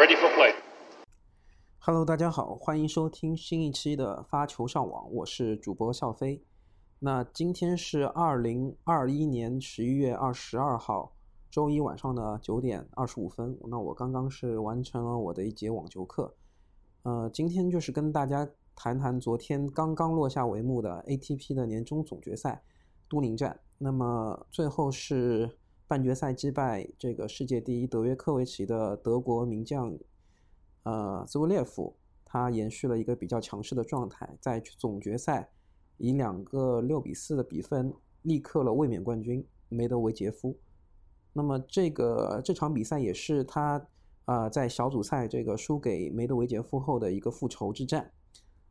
ready for play. Hello，大家好，欢迎收听新一期的发球上网，我是主播笑飞。那今天是二零二一年十一月二十二号，周一晚上的九点二十五分。那我刚刚是完成了我的一节网球课。呃，今天就是跟大家谈谈昨天刚刚落下帷幕的 ATP 的年终总决赛都灵站。那么最后是半决赛击败这个世界第一德约科维奇的德国名将。呃，兹维列夫他延续了一个比较强势的状态，在总决赛以两个六比四的比分力克了卫冕冠军梅德韦杰夫。那么这个这场比赛也是他啊在小组赛这个输给梅德韦杰夫后的一个复仇之战，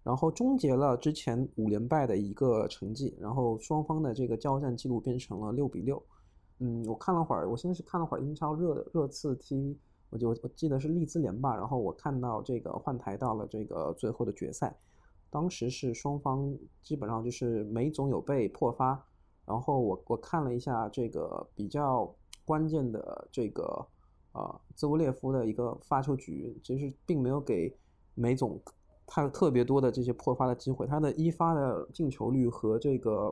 然后终结了之前五连败的一个成绩，然后双方的这个交战记录变成了六比六。嗯，我看了会儿，我先是看了会儿英超热热刺踢。我就我记得是利兹联吧，然后我看到这个换台到了这个最后的决赛，当时是双方基本上就是梅总有被破发，然后我我看了一下这个比较关键的这个呃兹维列夫的一个发球局，其实并没有给梅总他特别多的这些破发的机会，他的一发的进球率和这个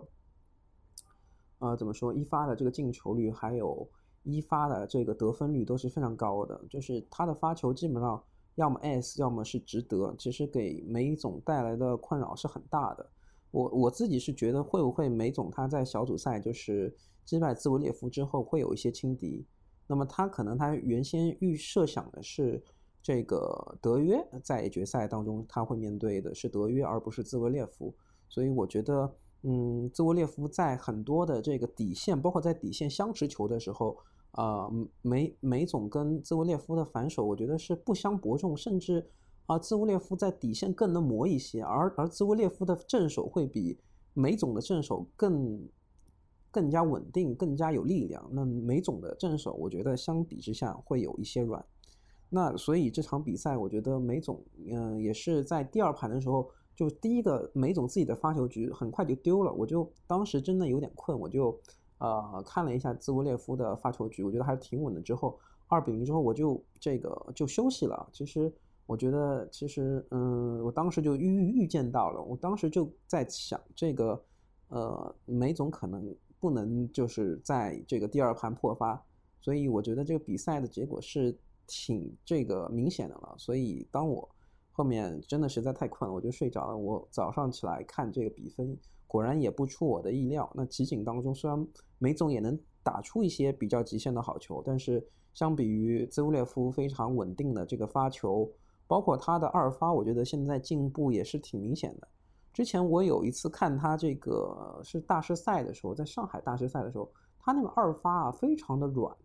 呃怎么说一发的这个进球率还有。一发的这个得分率都是非常高的，就是他的发球基本上要么 S，要么是直得，其实给梅总带来的困扰是很大的。我我自己是觉得会不会梅总他在小组赛就是击败兹维列夫之后会有一些轻敌，那么他可能他原先预设想的是这个德约在决赛当中他会面对的是德约而不是兹维列夫，所以我觉得嗯，兹维列夫在很多的这个底线，包括在底线相持球的时候。呃，梅梅总跟兹维列夫的反手，我觉得是不相伯仲，甚至啊，兹维列夫在底线更能磨一些，而而兹维列夫的正手会比梅总的正手更更加稳定，更加有力量。那梅总的正手，我觉得相比之下会有一些软。那所以这场比赛，我觉得梅总嗯也是在第二盘的时候，就第一个梅总自己的发球局很快就丢了，我就当时真的有点困，我就。呃，看了一下兹沃列夫的发球局，我觉得还是挺稳的。之后二比零之后，我就这个就休息了。其实我觉得，其实嗯，我当时就预预见到了，我当时就在想，这个呃，梅总可能不能就是在这个第二盘破发，所以我觉得这个比赛的结果是挺这个明显的了。所以当我后面真的实在太困了，我就睡着了。我早上起来看这个比分。果然也不出我的意料。那集锦当中，虽然梅总也能打出一些比较极限的好球，但是相比于兹维列夫非常稳定的这个发球，包括他的二发，我觉得现在进步也是挺明显的。之前我有一次看他这个是大师赛的时候，在上海大师赛的时候，他那个二发啊非常的软。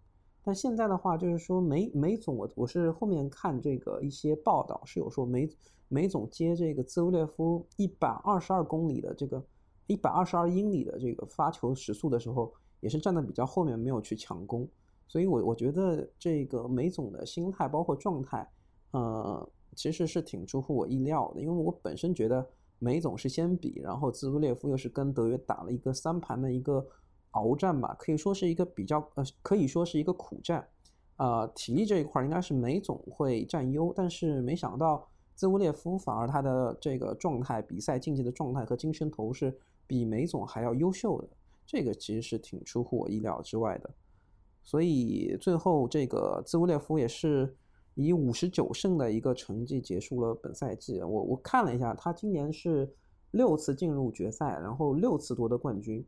但现在的话，就是说梅梅总，我我是后面看这个一些报道是有说梅梅总接这个兹维列夫一百二十二公里的这个。一百二十二英里的这个发球时速的时候，也是站在比较后面，没有去抢攻，所以我我觉得这个梅总的心态包括状态，呃，其实是挺出乎我意料的，因为我本身觉得梅总是先比，然后兹维列夫又是跟德约打了一个三盘的一个鏖战吧，可以说是一个比较呃，可以说是一个苦战，啊，体力这一块应该是梅总会占优，但是没想到兹维列夫反而他的这个状态、比赛竞技的状态和精神头是。比梅总还要优秀的，这个其实是挺出乎我意料之外的。所以最后这个兹维列夫也是以五十九胜的一个成绩结束了本赛季。我我看了一下，他今年是六次进入决赛，然后六次夺得冠军。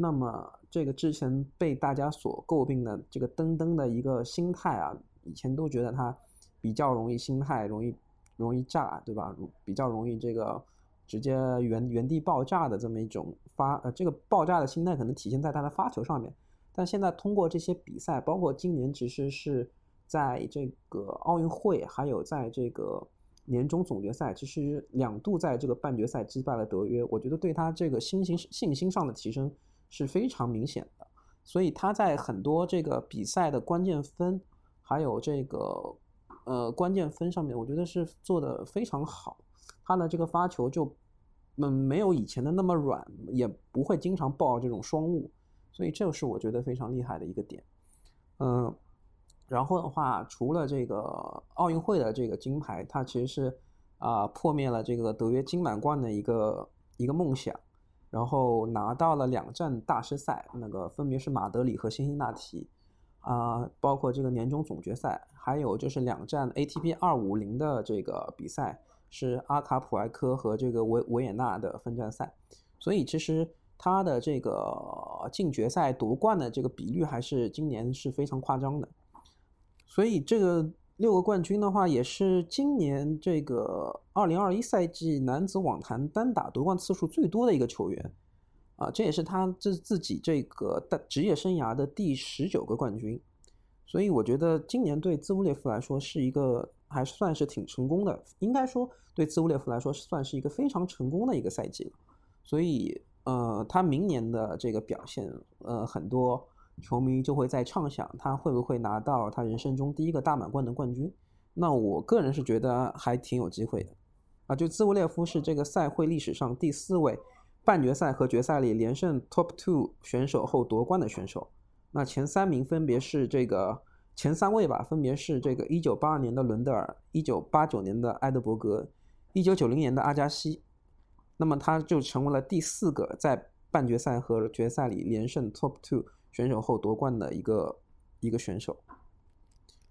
那么这个之前被大家所诟病的这个登登的一个心态啊，以前都觉得他比较容易心态容易容易炸，对吧？比较容易这个。直接原原地爆炸的这么一种发呃，这个爆炸的心态可能体现在他的发球上面。但现在通过这些比赛，包括今年其实是在这个奥运会，还有在这个年终总决赛，其实两度在这个半决赛击败了德约。我觉得对他这个信心信心上的提升是非常明显的。所以他在很多这个比赛的关键分，还有这个呃关键分上面，我觉得是做的非常好。他的这个发球就，嗯，没有以前的那么软，也不会经常爆这种双误，所以这是我觉得非常厉害的一个点。嗯，然后的话，除了这个奥运会的这个金牌，他其实是啊破灭了这个德约金满贯的一个一个梦想，然后拿到了两站大师赛，那个分别是马德里和辛辛那提。啊，包括这个年终总决赛，还有就是两站 ATP 二五零的这个比赛，是阿卡普埃科和这个维维也纳的分站赛，所以其实他的这个进决赛夺冠的这个比率还是今年是非常夸张的，所以这个六个冠军的话，也是今年这个二零二一赛季男子网坛单打夺冠次数最多的一个球员。啊，这也是他自自己这个的职业生涯的第十九个冠军，所以我觉得今年对兹乌列夫来说是一个还算是挺成功的，应该说对兹乌列夫来说算是一个非常成功的一个赛季了。所以，呃，他明年的这个表现，呃，很多球迷就会在畅想他会不会拿到他人生中第一个大满贯的冠军。那我个人是觉得还挺有机会的。啊，就兹维列夫是这个赛会历史上第四位。半决赛和决赛里连胜 Top Two 选手后夺冠的选手，那前三名分别是这个前三位吧，分别是这个1982年的伦德尔、1989年的埃德伯格、1990年的阿加西，那么他就成为了第四个在半决赛和决赛里连胜 Top Two 选手后夺冠的一个一个选手。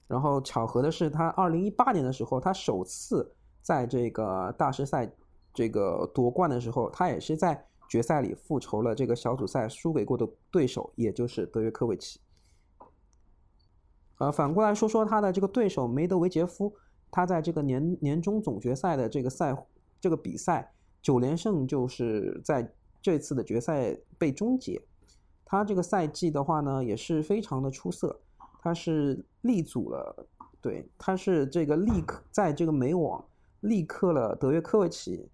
然后巧合的是，他2018年的时候，他首次在这个大师赛。这个夺冠的时候，他也是在决赛里复仇了这个小组赛输给过的对手，也就是德约科维奇。呃，反过来说说他的这个对手梅德韦杰夫，他在这个年年终总决赛的这个赛这个比赛九连胜，就是在这次的决赛被终结。他这个赛季的话呢，也是非常的出色，他是力阻了，对，他是这个力克在这个美网力克了德约科维奇。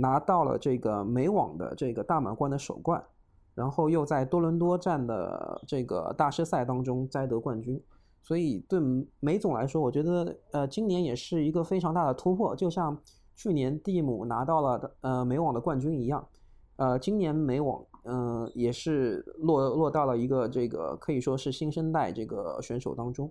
拿到了这个美网的这个大满贯的首冠，然后又在多伦多站的这个大师赛当中摘得冠军，所以对梅总来说，我觉得呃今年也是一个非常大的突破，就像去年蒂姆拿到了呃美网的冠军一样，呃今年美网嗯也是落落到了一个这个可以说是新生代这个选手当中，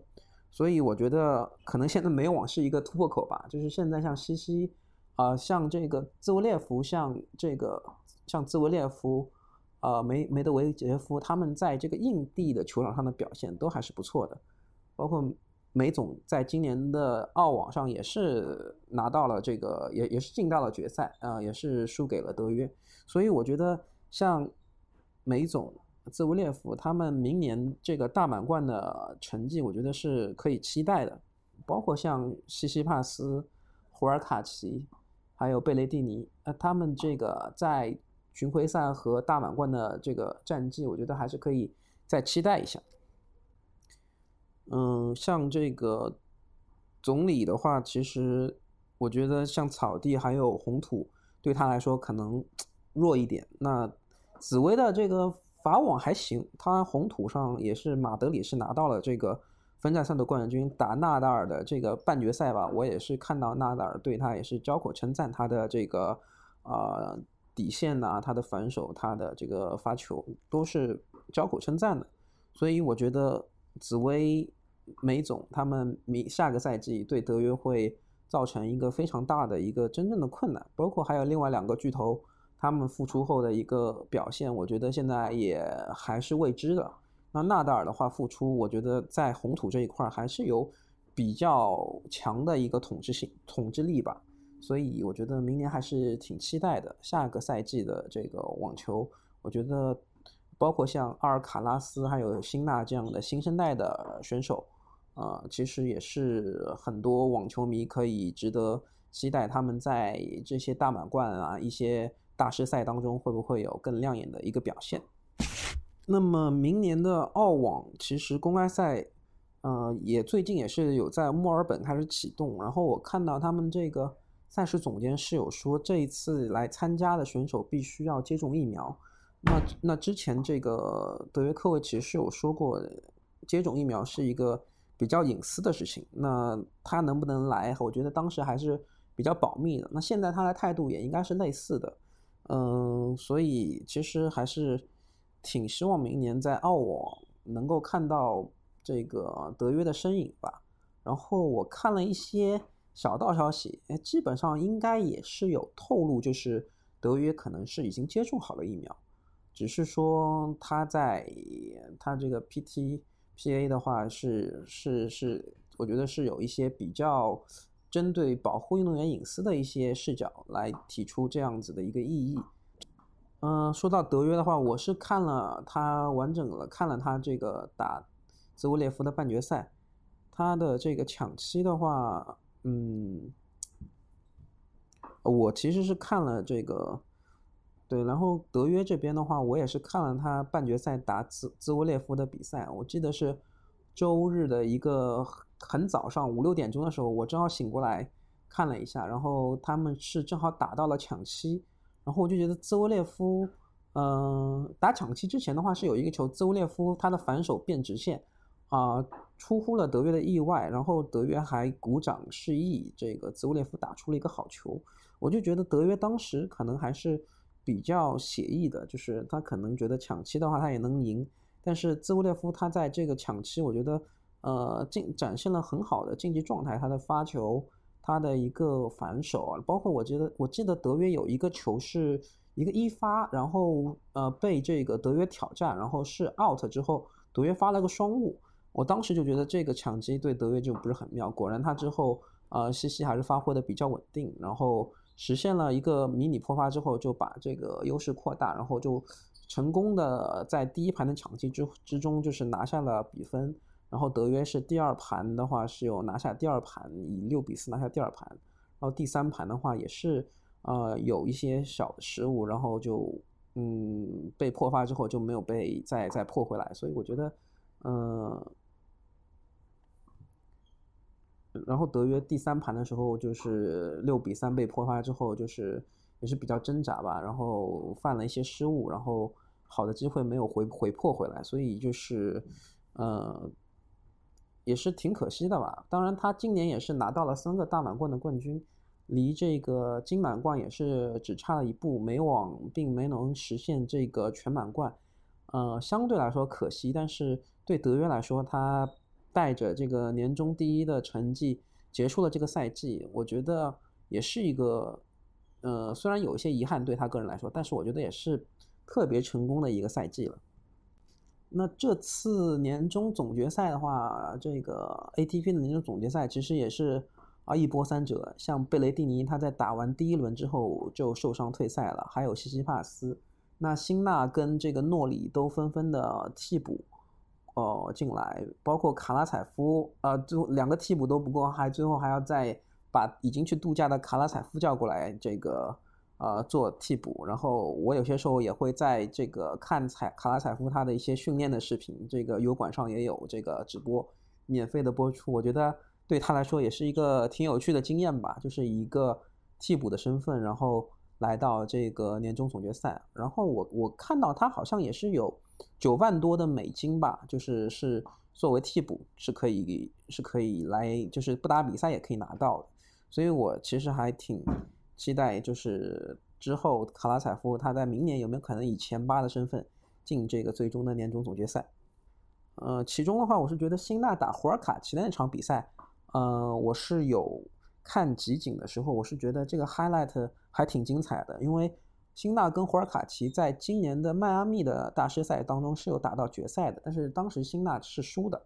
所以我觉得可能现在美网是一个突破口吧，就是现在像西西。啊，像这个兹维列夫，像这个像兹维列夫，呃，梅梅德韦杰夫，他们在这个硬地的球场上的表现都还是不错的。包括梅总在今年的澳网上也是拿到了这个，也也是进到了决赛啊，也是输给了德约。所以我觉得像梅总、兹维列夫他们明年这个大满贯的成绩，我觉得是可以期待的。包括像西西帕斯、胡尔卡奇。还有贝雷蒂尼，呃，他们这个在巡回赛和大满贯的这个战绩，我觉得还是可以再期待一下。嗯，像这个总理的话，其实我觉得像草地还有红土对他来说可能弱一点。那紫薇的这个法网还行，他红土上也是马德里是拿到了这个。分站赛的冠军打纳达尔的这个半决赛吧，我也是看到纳达尔对他也是交口称赞，他的这个呃底线呐，他的反手，他的这个发球都是交口称赞的。所以我觉得紫薇、梅总他们明下个赛季对德约会造成一个非常大的一个真正的困难，包括还有另外两个巨头，他们复出后的一个表现，我觉得现在也还是未知的。那纳达尔的话复出，我觉得在红土这一块还是有比较强的一个统治性、统治力吧，所以我觉得明年还是挺期待的。下个赛季的这个网球，我觉得包括像阿尔卡拉斯还有辛纳这样的新生代的选手，呃，其实也是很多网球迷可以值得期待他们在这些大满贯啊、一些大师赛当中会不会有更亮眼的一个表现。那么明年的澳网其实公开赛，呃，也最近也是有在墨尔本开始启动。然后我看到他们这个赛事总监是有说，这一次来参加的选手必须要接种疫苗。那那之前这个德约科维奇是有说过，接种疫苗是一个比较隐私的事情。那他能不能来？我觉得当时还是比较保密的。那现在他的态度也应该是类似的。嗯，所以其实还是。挺希望明年在澳网能够看到这个德约的身影吧。然后我看了一些小道消息，基本上应该也是有透露，就是德约可能是已经接种好了疫苗，只是说他在他这个 PTPA 的话是是是，我觉得是有一些比较针对保护运动员隐私的一些视角来提出这样子的一个异议。嗯，说到德约的话，我是看了他完整了看了他这个打兹维列夫的半决赛，他的这个抢七的话，嗯，我其实是看了这个，对，然后德约这边的话，我也是看了他半决赛打兹兹维列夫的比赛，我记得是周日的一个很早上五六点钟的时候，我正好醒过来看了一下，然后他们是正好打到了抢七。然后我就觉得兹维列夫，嗯，打抢七之前的话是有一个球，兹维列夫他的反手变直线，啊，出乎了德约的意外，然后德约还鼓掌示意，这个兹维列夫打出了一个好球。我就觉得德约当时可能还是比较写意的，就是他可能觉得抢七的话他也能赢，但是兹维列夫他在这个抢七，我觉得呃进展现了很好的竞技状态，他的发球。他的一个反手啊，包括我觉得，我记得德约有一个球是一个一发，然后呃被这个德约挑战，然后是 out 之后，德约发了个双误。我当时就觉得这个抢击对德约就不是很妙。果然他之后呃西西还是发挥的比较稳定，然后实现了一个迷你破发之后，就把这个优势扩大，然后就成功的在第一盘的抢击之之中就是拿下了比分。然后德约是第二盘的话是有拿下第二盘，以六比四拿下第二盘。然后第三盘的话也是呃有一些小失误，然后就嗯被破发之后就没有被再再破回来。所以我觉得嗯，然后德约第三盘的时候就是六比三被破发之后就是也是比较挣扎吧，然后犯了一些失误，然后好的机会没有回回破回来，所以就是呃。也是挺可惜的吧。当然，他今年也是拿到了三个大满贯的冠军，离这个金满贯也是只差了一步。美网并没能实现这个全满贯，呃，相对来说可惜。但是对德约来说，他带着这个年终第一的成绩结束了这个赛季，我觉得也是一个，呃，虽然有一些遗憾对他个人来说，但是我觉得也是特别成功的一个赛季了。那这次年终总决赛的话，这个 ATP 的年终总决赛其实也是啊一波三折。像贝雷蒂尼他在打完第一轮之后就受伤退赛了，还有西西帕斯，那辛纳跟这个诺里都纷纷的替补哦进来，包括卡拉采夫，呃，最后两个替补都不够，还最后还要再把已经去度假的卡拉采夫叫过来，这个。呃，做替补，然后我有些时候也会在这个看采卡拉采夫他的一些训练的视频，这个油管上也有这个直播，免费的播出。我觉得对他来说也是一个挺有趣的经验吧，就是一个替补的身份，然后来到这个年终总决赛。然后我我看到他好像也是有九万多的美金吧，就是是作为替补是可以是可以来，就是不打比赛也可以拿到的。所以我其实还挺。期待就是之后卡拉采夫他在明年有没有可能以前八的身份进这个最终的年终总决赛？呃，其中的话，我是觉得辛纳打胡尔卡奇的那场比赛，呃，我是有看集锦的时候，我是觉得这个 highlight 还挺精彩的，因为辛纳跟胡尔卡奇在今年的迈阿密的大师赛当中是有打到决赛的，但是当时辛纳是输的，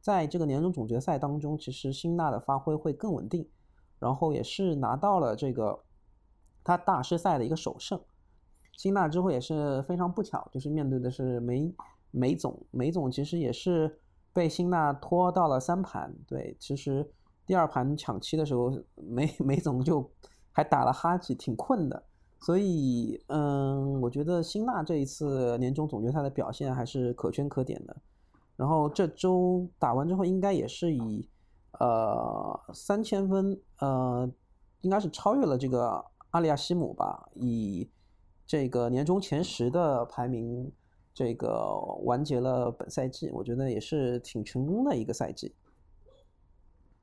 在这个年终总决赛当中，其实辛纳的发挥会更稳定，然后也是拿到了这个。他大师赛的一个首胜，辛纳之后也是非常不巧，就是面对的是梅梅总，梅总其实也是被辛纳拖到了三盘。对，其实第二盘抢七的时候，梅梅总就还打了哈吉，挺困的。所以，嗯，我觉得辛纳这一次年终总决赛的表现还是可圈可点的。然后这周打完之后，应该也是以呃三千分，呃，应该是超越了这个。阿里亚西姆吧，以这个年终前十的排名，这个完结了本赛季，我觉得也是挺成功的一个赛季。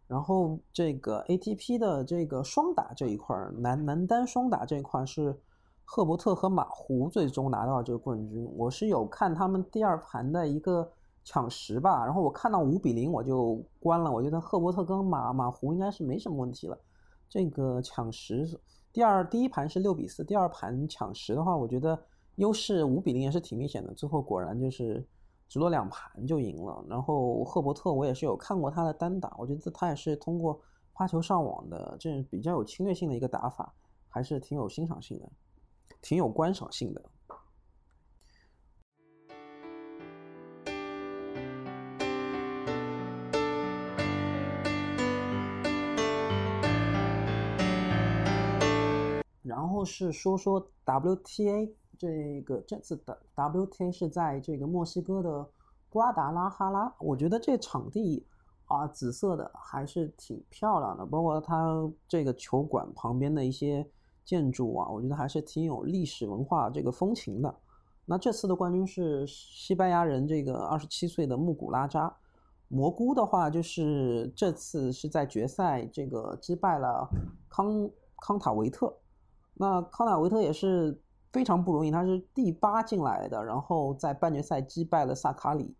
然后这个 ATP 的这个双打这一块，男男单双打这一块是赫伯特和马胡最终拿到这个冠军。我是有看他们第二盘的一个抢十吧，然后我看到五比零我就关了，我觉得赫伯特跟马马胡应该是没什么问题了。这个抢十，第二第一盘是六比四，第二盘抢十的话，我觉得优势五比零也是挺明显的。最后果然就是只落两盘就赢了。然后赫伯特我也是有看过他的单打，我觉得他也是通过发球上网的这比较有侵略性的一个打法，还是挺有欣赏性的，挺有观赏性的。然后是说说 WTA 这个这次的 WTA 是在这个墨西哥的瓜达拉哈拉，我觉得这场地啊紫色的还是挺漂亮的，包括它这个球馆旁边的一些建筑啊，我觉得还是挺有历史文化这个风情的。那这次的冠军是西班牙人这个二十七岁的穆古拉扎，蘑菇的话就是这次是在决赛这个击败了康康塔维特。那康纳维特也是非常不容易，他是第八进来的，然后在半决赛击败了萨卡里，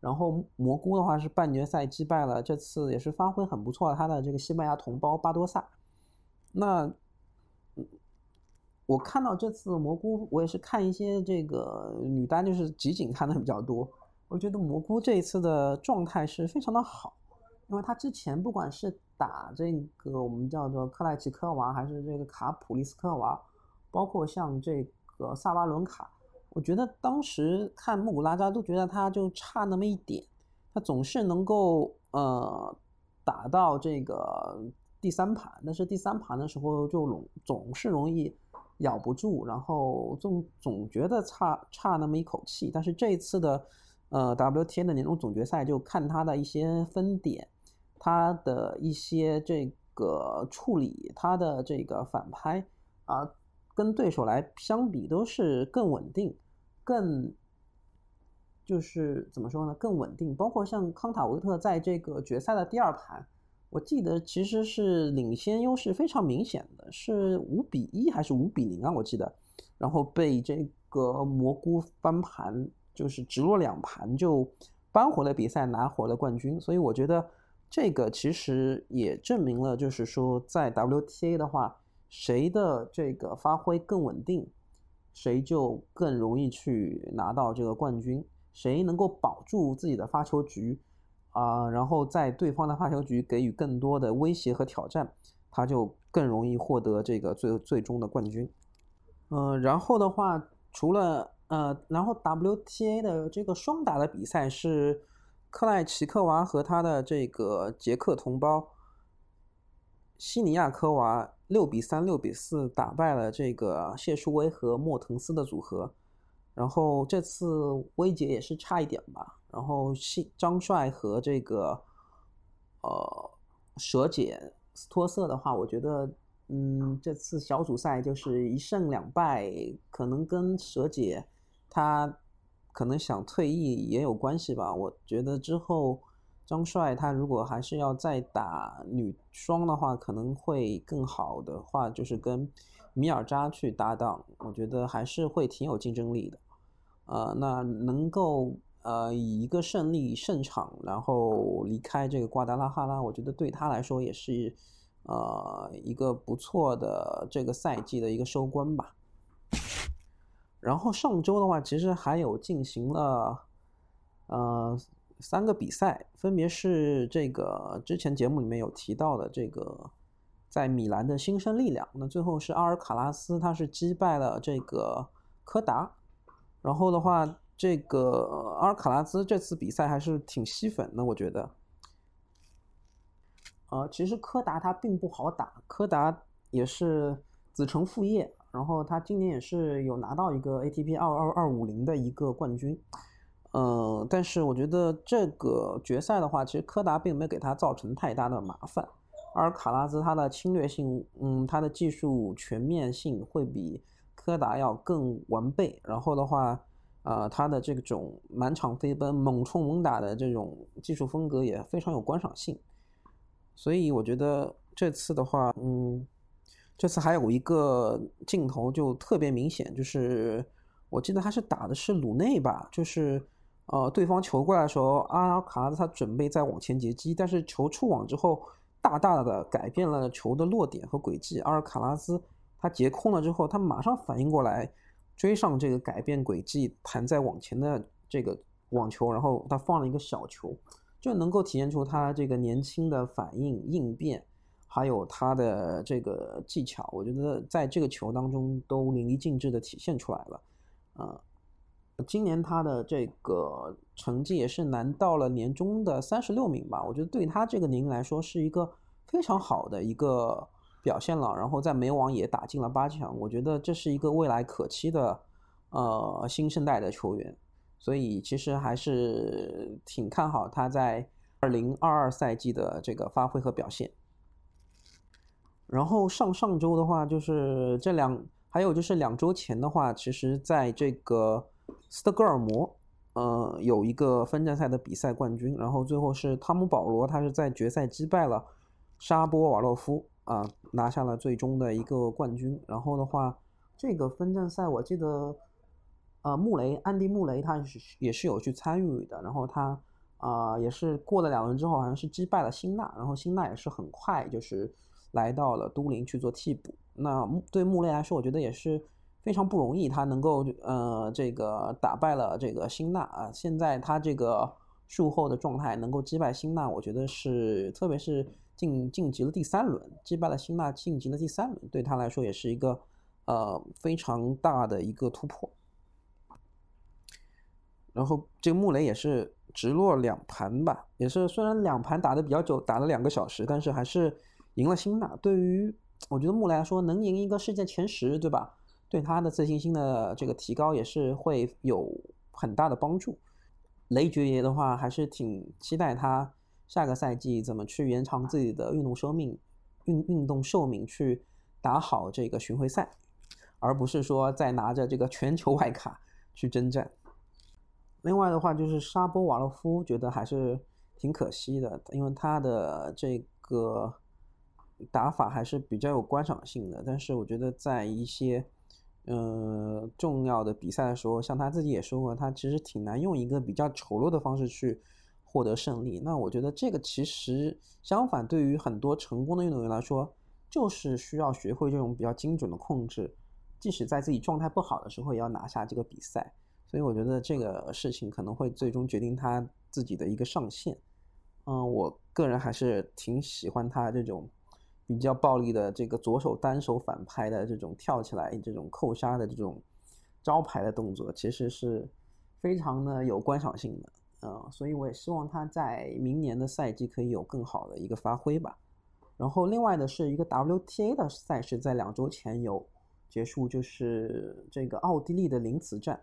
然后蘑菇的话是半决赛击败了，这次也是发挥很不错，他的这个西班牙同胞巴多萨。那我看到这次蘑菇，我也是看一些这个女单，就是集锦看的比较多，我觉得蘑菇这一次的状态是非常的好。因为他之前不管是打这个我们叫做克莱奇科娃，还是这个卡普利斯科娃，包括像这个萨巴伦卡，我觉得当时看穆古拉扎都觉得他就差那么一点，他总是能够呃打到这个第三盘，但是第三盘的时候就总总是容易咬不住，然后总总觉得差差那么一口气。但是这一次的呃 WTA 的年终总决赛，就看他的一些分点。他的一些这个处理，他的这个反拍啊，跟对手来相比都是更稳定，更就是怎么说呢？更稳定。包括像康塔维特在这个决赛的第二盘，我记得其实是领先优势非常明显的，是五比一还是五比零啊？我记得，然后被这个蘑菇翻盘，就是直落两盘就扳回了比赛，拿回了冠军。所以我觉得。这个其实也证明了，就是说，在 WTA 的话，谁的这个发挥更稳定，谁就更容易去拿到这个冠军。谁能够保住自己的发球局，啊，然后在对方的发球局给予更多的威胁和挑战，他就更容易获得这个最最终的冠军。嗯，然后的话，除了呃，然后 WTA 的这个双打的比赛是。克莱奇科娃和他的这个捷克同胞西尼亚科娃六比三、六比四打败了这个谢淑薇和莫腾斯的组合。然后这次薇姐也是差一点吧。然后西张帅和这个呃蛇姐斯托瑟的话，我觉得嗯这次小组赛就是一胜两败，可能跟蛇姐她。可能想退役也有关系吧。我觉得之后张帅他如果还是要再打女双的话，可能会更好的话，就是跟米尔扎去搭档，我觉得还是会挺有竞争力的。呃，那能够呃以一个胜利胜场，然后离开这个瓜达拉哈拉，我觉得对他来说也是呃一个不错的这个赛季的一个收官吧。然后上周的话，其实还有进行了，呃，三个比赛，分别是这个之前节目里面有提到的这个在米兰的新生力量，那最后是阿尔卡拉斯，他是击败了这个柯达。然后的话，这个阿尔卡拉斯这次比赛还是挺吸粉的，我觉得。呃，其实柯达他并不好打，柯达也是子承父业。然后他今年也是有拿到一个 ATP 二二二五零的一个冠军，嗯，但是我觉得这个决赛的话，其实柯达并没有给他造成太大的麻烦，而卡拉兹他的侵略性，嗯，他的技术全面性会比柯达要更完备。然后的话，呃，他的这种满场飞奔、猛冲猛打的这种技术风格也非常有观赏性。所以我觉得这次的话，嗯。这次还有一个镜头就特别明显，就是我记得他是打的是鲁内吧，就是呃，对方球过来的时候，阿尔卡拉斯他准备再往前截击，但是球触网之后，大大的改变了球的落点和轨迹。阿尔卡拉斯他截空了之后，他马上反应过来，追上这个改变轨迹弹在网前的这个网球，然后他放了一个小球，就能够体现出他这个年轻的反应应变。还有他的这个技巧，我觉得在这个球当中都淋漓尽致的体现出来了。呃，今年他的这个成绩也是拿到了年终的三十六名吧，我觉得对他这个年龄来说是一个非常好的一个表现了。然后在美网也打进了八强，我觉得这是一个未来可期的呃新生代的球员，所以其实还是挺看好他在二零二二赛季的这个发挥和表现。然后上上周的话，就是这两，还有就是两周前的话，其实在这个斯德哥尔摩，呃，有一个分站赛的比赛冠军，然后最后是汤姆保罗，他是在决赛击败了沙波瓦洛夫啊，拿下了最终的一个冠军。然后的话，这个分站赛我记得，呃，穆雷，安迪穆雷他是也是有去参与的，然后他啊也是过了两轮之后，好像是击败了辛纳，然后辛纳也是很快就是。来到了都灵去做替补，那对穆雷来说，我觉得也是非常不容易。他能够呃这个打败了这个辛纳啊，现在他这个术后的状态能够击败辛纳，我觉得是特别是晋晋级了第三轮，击败了辛纳晋级了第三轮，对他来说也是一个呃非常大的一个突破。然后这个穆雷也是直落两盘吧，也是虽然两盘打的比较久，打了两个小时，但是还是。赢了辛纳，对于我觉得穆来说，能赢一个世界前十，对吧？对他的自信心的这个提高也是会有很大的帮助。雷爵爷的话，还是挺期待他下个赛季怎么去延长自己的运动寿命，运运动寿命去打好这个巡回赛，而不是说再拿着这个全球外卡去征战。另外的话，就是沙波瓦洛夫，觉得还是挺可惜的，因为他的这个。打法还是比较有观赏性的，但是我觉得在一些，呃，重要的比赛的时候，像他自己也说过，他其实挺难用一个比较丑陋的方式去获得胜利。那我觉得这个其实相反，对于很多成功的运动员来说，就是需要学会这种比较精准的控制，即使在自己状态不好的时候，也要拿下这个比赛。所以我觉得这个事情可能会最终决定他自己的一个上限。嗯，我个人还是挺喜欢他这种。比较暴力的这个左手单手反拍的这种跳起来这种扣杀的这种招牌的动作，其实是非常的有观赏性的，嗯，所以我也希望他在明年的赛季可以有更好的一个发挥吧。然后另外的是一个 WTA 的赛事，在两周前有结束，就是这个奥地利的林茨站，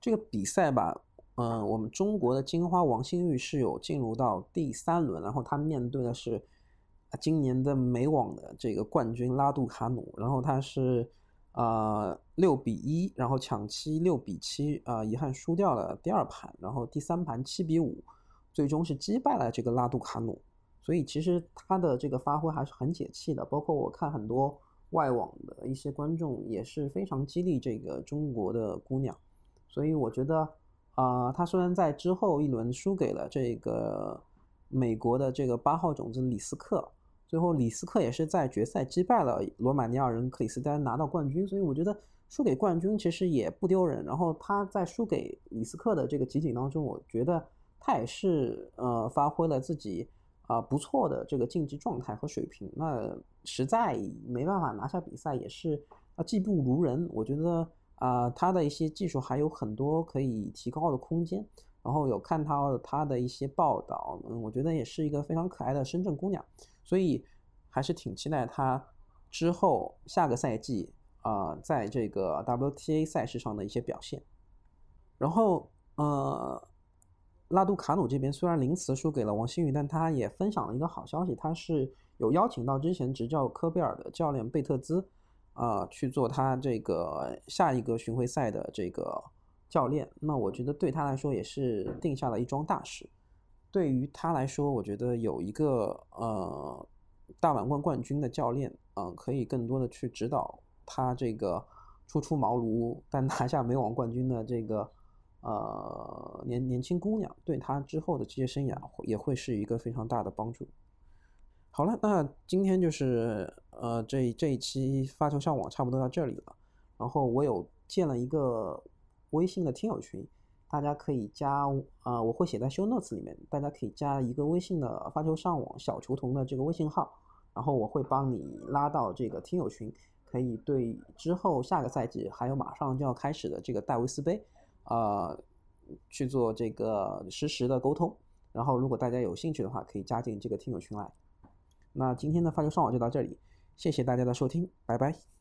这个比赛吧。嗯，我们中国的金花王馨玉是有进入到第三轮，然后她面对的是今年的美网的这个冠军拉杜卡努，然后她是呃六比一，然后抢七六比七，啊遗憾输掉了第二盘，然后第三盘七比五，最终是击败了这个拉杜卡努，所以其实她的这个发挥还是很解气的，包括我看很多外网的一些观众也是非常激励这个中国的姑娘，所以我觉得。啊，他虽然在之后一轮输给了这个美国的这个八号种子李斯克，最后李斯克也是在决赛击败了罗马尼亚人克里斯丹拿到冠军，所以我觉得输给冠军其实也不丢人。然后他在输给李斯克的这个集锦当中，我觉得他也是呃发挥了自己啊不错的这个竞技状态和水平。那实在没办法拿下比赛，也是啊技不如人，我觉得。啊，他的一些技术还有很多可以提高的空间。然后有看到他的一些报道，嗯，我觉得也是一个非常可爱的深圳姑娘，所以还是挺期待她之后下个赛季啊，在这个 WTA 赛事上的一些表现。然后，呃，拉杜卡努这边虽然临时输给了王馨予，但他也分享了一个好消息，他是有邀请到之前执教科贝尔的教练贝特兹。啊，去做他这个下一个巡回赛的这个教练，那我觉得对他来说也是定下了一桩大事。对于他来说，我觉得有一个呃大满贯冠军的教练，嗯，可以更多的去指导他这个初出茅庐但拿下美网冠军的这个呃年年轻姑娘，对他之后的职业生涯也会是一个非常大的帮助。好了，那今天就是呃这这一期发球上网差不多到这里了。然后我有建了一个微信的听友群，大家可以加啊，我会写在 show notes 里面，大家可以加一个微信的发球上网小球童的这个微信号，然后我会帮你拉到这个听友群，可以对之后下个赛季还有马上就要开始的这个戴维斯杯，呃去做这个实时的沟通。然后如果大家有兴趣的话，可以加进这个听友群来。那今天的发球上网就到这里，谢谢大家的收听，拜拜。